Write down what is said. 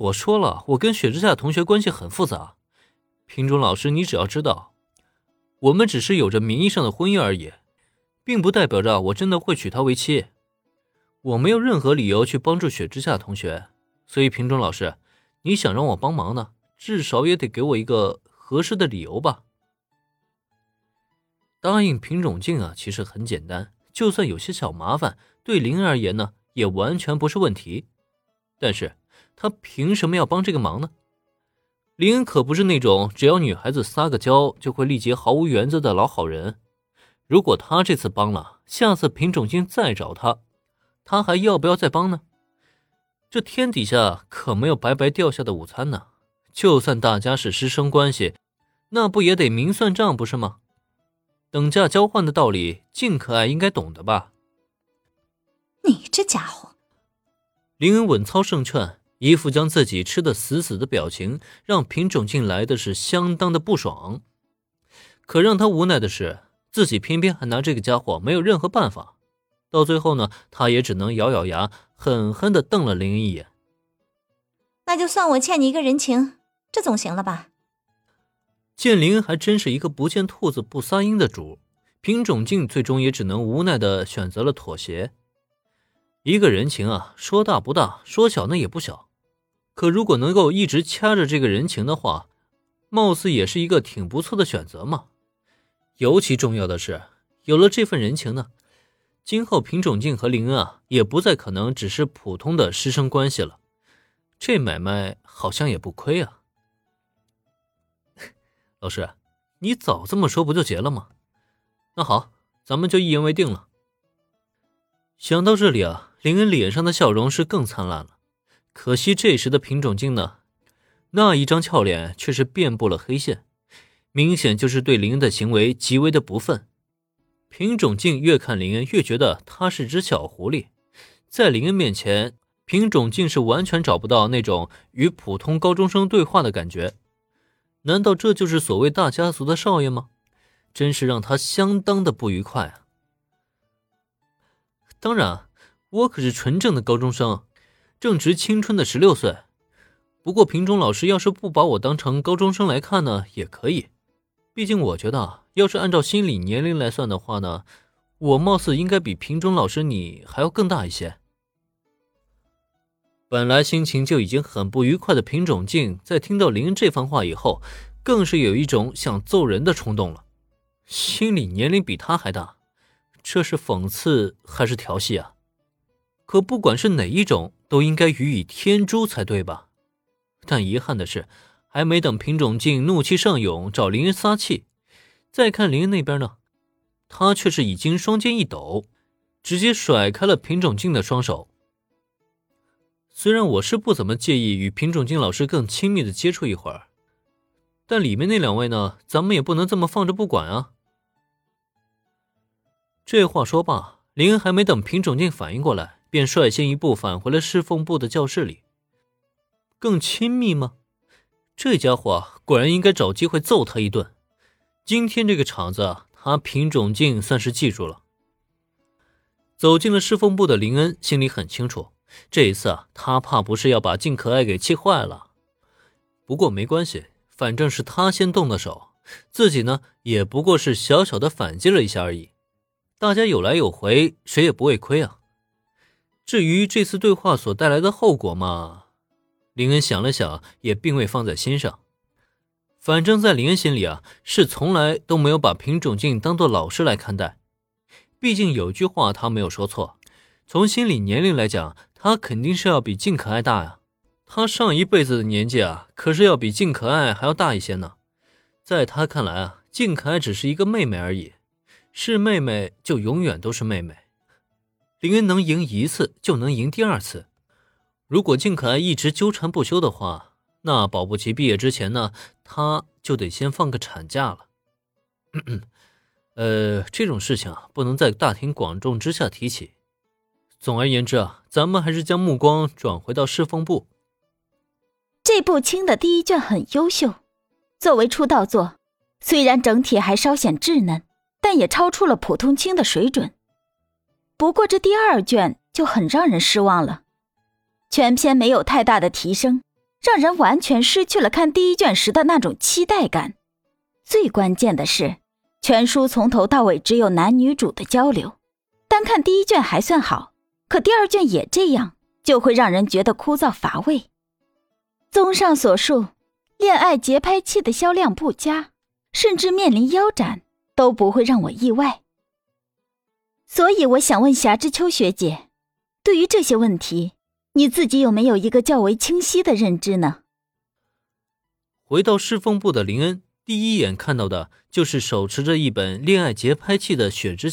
我说了，我跟雪之下同学关系很复杂。品种老师，你只要知道，我们只是有着名义上的婚姻而已，并不代表着我真的会娶她为妻。我没有任何理由去帮助雪之下同学，所以品种老师，你想让我帮忙呢，至少也得给我一个合适的理由吧。答应品种镜啊，其实很简单，就算有些小麻烦，对林而言呢，也完全不是问题。但是。他凭什么要帮这个忙呢？林恩可不是那种只要女孩子撒个娇就会立即毫无原则的老好人。如果他这次帮了，下次品种君再找他，他还要不要再帮呢？这天底下可没有白白掉下的午餐呢。就算大家是师生关系，那不也得明算账不是吗？等价交换的道理，静可爱应该懂得吧？你这家伙，林恩稳操胜券。一副将自己吃的死死的表情，让品种镜来的是相当的不爽。可让他无奈的是，自己偏偏还拿这个家伙没有任何办法。到最后呢，他也只能咬咬牙，狠狠的瞪了林恩一眼。那就算我欠你一个人情，这总行了吧？见林恩还真是一个不见兔子不撒鹰的主，品种镜最终也只能无奈的选择了妥协。一个人情啊，说大不大，说小那也不小。可如果能够一直掐着这个人情的话，貌似也是一个挺不错的选择嘛。尤其重要的是，有了这份人情呢，今后品种镜和林恩啊，也不再可能只是普通的师生关系了。这买卖好像也不亏啊。老师，你早这么说不就结了吗？那好，咱们就一言为定了。想到这里啊，林恩脸上的笑容是更灿烂了。可惜这时的品种镜呢，那一张俏脸却是遍布了黑线，明显就是对林恩的行为极为的不忿。品种镜越看林恩越觉得他是只小狐狸，在林恩面前，品种镜是完全找不到那种与普通高中生对话的感觉。难道这就是所谓大家族的少爷吗？真是让他相当的不愉快啊！当然，我可是纯正的高中生。正值青春的十六岁，不过平中老师要是不把我当成高中生来看呢，也可以。毕竟我觉得，要是按照心理年龄来算的话呢，我貌似应该比平中老师你还要更大一些。本来心情就已经很不愉快的平种静，在听到林恩这番话以后，更是有一种想揍人的冲动了。心理年龄比他还大，这是讽刺还是调戏啊？可不管是哪一种。都应该予以天诛才对吧？但遗憾的是，还没等品种镜怒气上涌找林恩撒气，再看林恩那边呢，他却是已经双肩一抖，直接甩开了品种镜的双手。虽然我是不怎么介意与品种镜老师更亲密的接触一会儿，但里面那两位呢，咱们也不能这么放着不管啊。这话说罢，林恩还没等品种镜反应过来。便率先一步返回了侍奉部的教室里。更亲密吗？这家伙果然应该找机会揍他一顿。今天这个场子，他品种镜算是记住了。走进了侍奉部的林恩心里很清楚，这一次啊，他怕不是要把静可爱给气坏了。不过没关系，反正是他先动的手，自己呢也不过是小小的反击了一下而已。大家有来有回，谁也不会亏啊。至于这次对话所带来的后果嘛，林恩想了想，也并未放在心上。反正，在林恩心里啊，是从来都没有把品种镜当做老师来看待。毕竟有句话他没有说错，从心理年龄来讲，他肯定是要比静可爱大呀。他上一辈子的年纪啊，可是要比静可爱还要大一些呢。在他看来啊，静可爱只是一个妹妹而已，是妹妹就永远都是妹妹。林恩能赢一次就能赢第二次，如果静可爱一直纠缠不休的话，那保不齐毕业之前呢，他就得先放个产假了。呃，这种事情啊，不能在大庭广众之下提起。总而言之啊，咱们还是将目光转回到侍奉部。这部清的第一卷很优秀，作为出道作，虽然整体还稍显稚嫩，但也超出了普通清的水准。不过这第二卷就很让人失望了，全篇没有太大的提升，让人完全失去了看第一卷时的那种期待感。最关键的是，全书从头到尾只有男女主的交流，单看第一卷还算好，可第二卷也这样，就会让人觉得枯燥乏味。综上所述，恋爱节拍器的销量不佳，甚至面临腰斩，都不会让我意外。所以，我想问霞之秋学姐，对于这些问题，你自己有没有一个较为清晰的认知呢？回到侍奉部的林恩，第一眼看到的就是手持着一本恋爱节拍器的雪之。